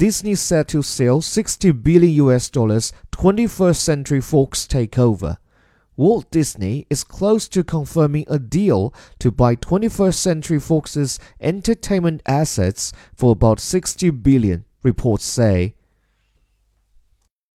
Disney set to sell 60 billion US dollars 21st Century Fox takeover. Walt Disney is close to confirming a deal to buy 21st Century Fox's entertainment assets for about 60 billion, reports say.